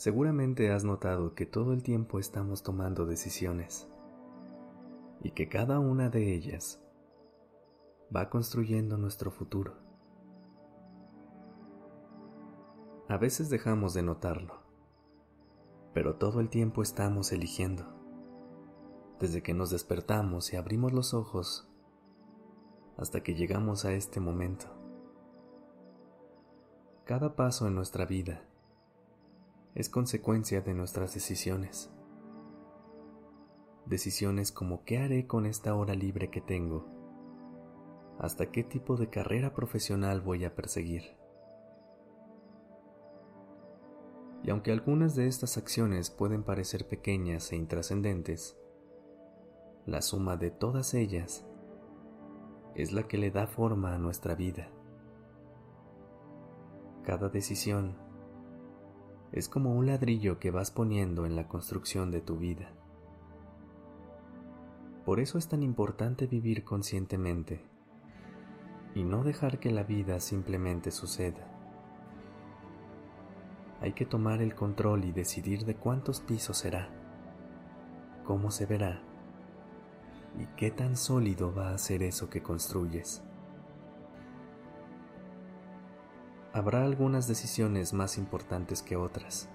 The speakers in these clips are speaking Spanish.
Seguramente has notado que todo el tiempo estamos tomando decisiones y que cada una de ellas va construyendo nuestro futuro. A veces dejamos de notarlo, pero todo el tiempo estamos eligiendo. Desde que nos despertamos y abrimos los ojos hasta que llegamos a este momento. Cada paso en nuestra vida es consecuencia de nuestras decisiones. Decisiones como qué haré con esta hora libre que tengo, hasta qué tipo de carrera profesional voy a perseguir. Y aunque algunas de estas acciones pueden parecer pequeñas e intrascendentes, la suma de todas ellas es la que le da forma a nuestra vida. Cada decisión es como un ladrillo que vas poniendo en la construcción de tu vida. Por eso es tan importante vivir conscientemente y no dejar que la vida simplemente suceda. Hay que tomar el control y decidir de cuántos pisos será, cómo se verá y qué tan sólido va a ser eso que construyes. Habrá algunas decisiones más importantes que otras,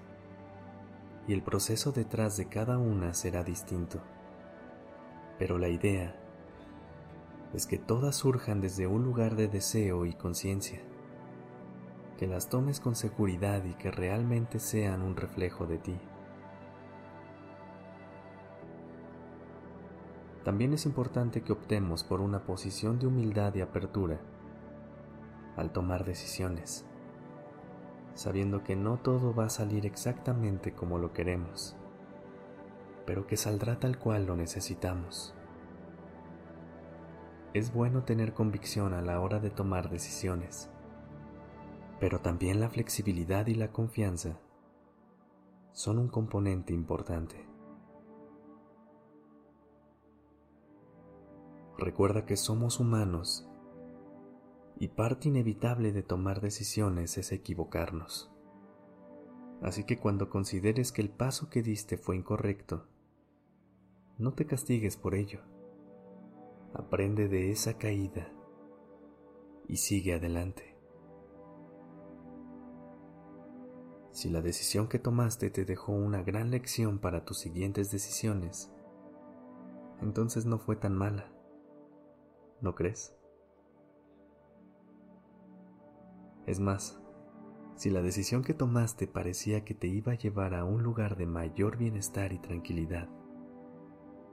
y el proceso detrás de cada una será distinto. Pero la idea es que todas surjan desde un lugar de deseo y conciencia, que las tomes con seguridad y que realmente sean un reflejo de ti. También es importante que optemos por una posición de humildad y apertura al tomar decisiones, sabiendo que no todo va a salir exactamente como lo queremos, pero que saldrá tal cual lo necesitamos. Es bueno tener convicción a la hora de tomar decisiones, pero también la flexibilidad y la confianza son un componente importante. Recuerda que somos humanos y parte inevitable de tomar decisiones es equivocarnos. Así que cuando consideres que el paso que diste fue incorrecto, no te castigues por ello. Aprende de esa caída y sigue adelante. Si la decisión que tomaste te dejó una gran lección para tus siguientes decisiones, entonces no fue tan mala. ¿No crees? Es más, si la decisión que tomaste parecía que te iba a llevar a un lugar de mayor bienestar y tranquilidad,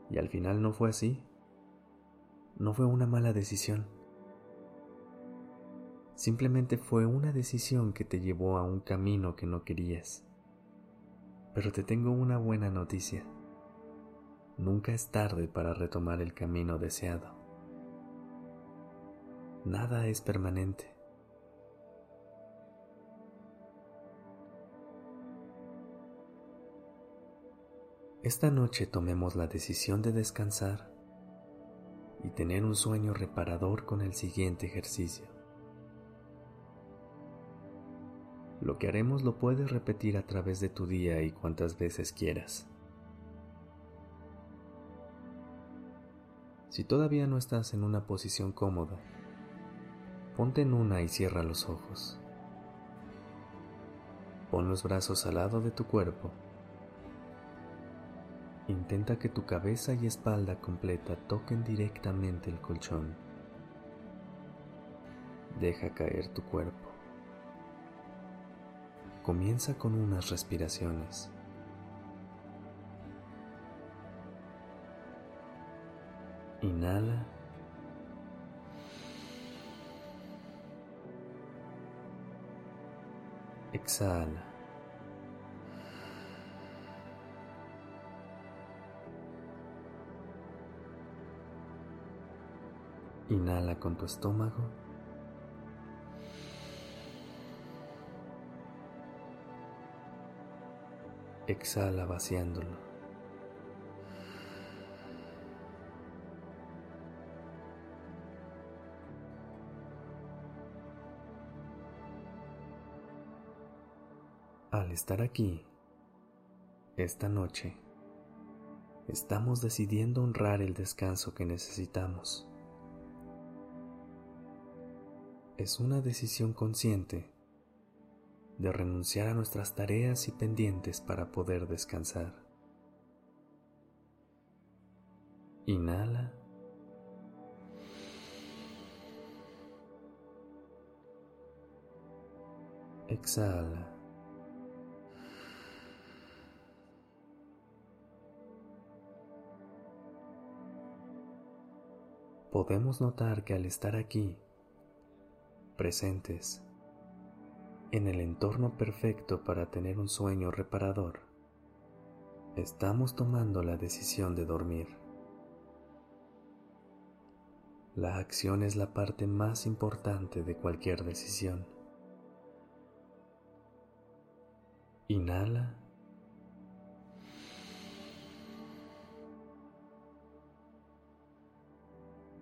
y al final no fue así, no fue una mala decisión. Simplemente fue una decisión que te llevó a un camino que no querías. Pero te tengo una buena noticia. Nunca es tarde para retomar el camino deseado. Nada es permanente. Esta noche tomemos la decisión de descansar y tener un sueño reparador con el siguiente ejercicio. Lo que haremos lo puedes repetir a través de tu día y cuantas veces quieras. Si todavía no estás en una posición cómoda, ponte en una y cierra los ojos. Pon los brazos al lado de tu cuerpo Intenta que tu cabeza y espalda completa toquen directamente el colchón. Deja caer tu cuerpo. Comienza con unas respiraciones. Inhala. Exhala. Inhala con tu estómago. Exhala vaciándolo. Al estar aquí, esta noche, estamos decidiendo honrar el descanso que necesitamos. Es una decisión consciente de renunciar a nuestras tareas y pendientes para poder descansar. Inhala. Exhala. Podemos notar que al estar aquí, presentes en el entorno perfecto para tener un sueño reparador, estamos tomando la decisión de dormir. La acción es la parte más importante de cualquier decisión. Inhala.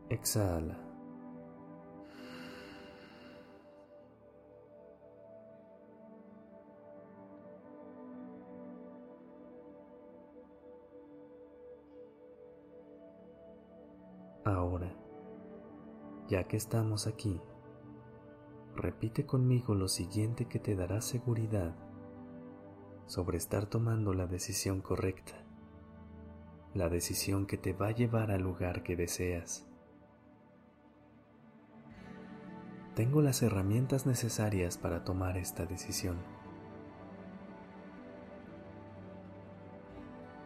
Exhala. Ya que estamos aquí, repite conmigo lo siguiente que te dará seguridad sobre estar tomando la decisión correcta, la decisión que te va a llevar al lugar que deseas. Tengo las herramientas necesarias para tomar esta decisión.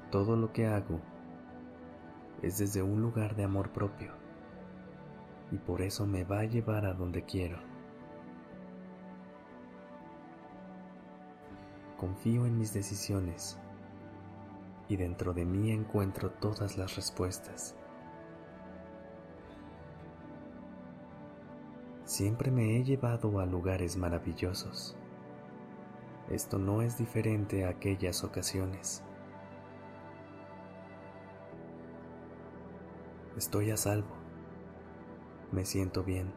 Todo lo que hago es desde un lugar de amor propio y por eso me va a llevar a donde quiero. Confío en mis decisiones y dentro de mí encuentro todas las respuestas. Siempre me he llevado a lugares maravillosos. Esto no es diferente a aquellas ocasiones. Estoy a salvo. Me siento bien.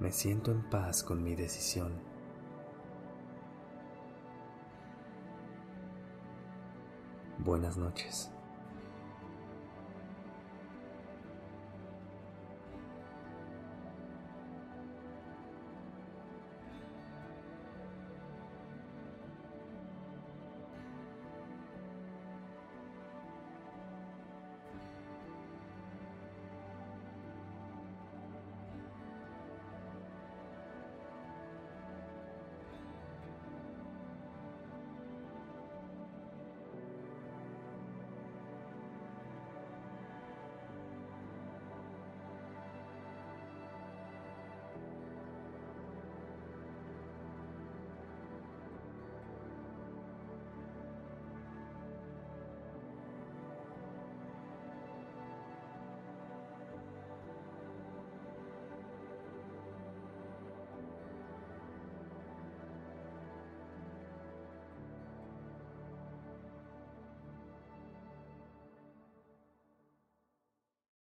Me siento en paz con mi decisión. Buenas noches.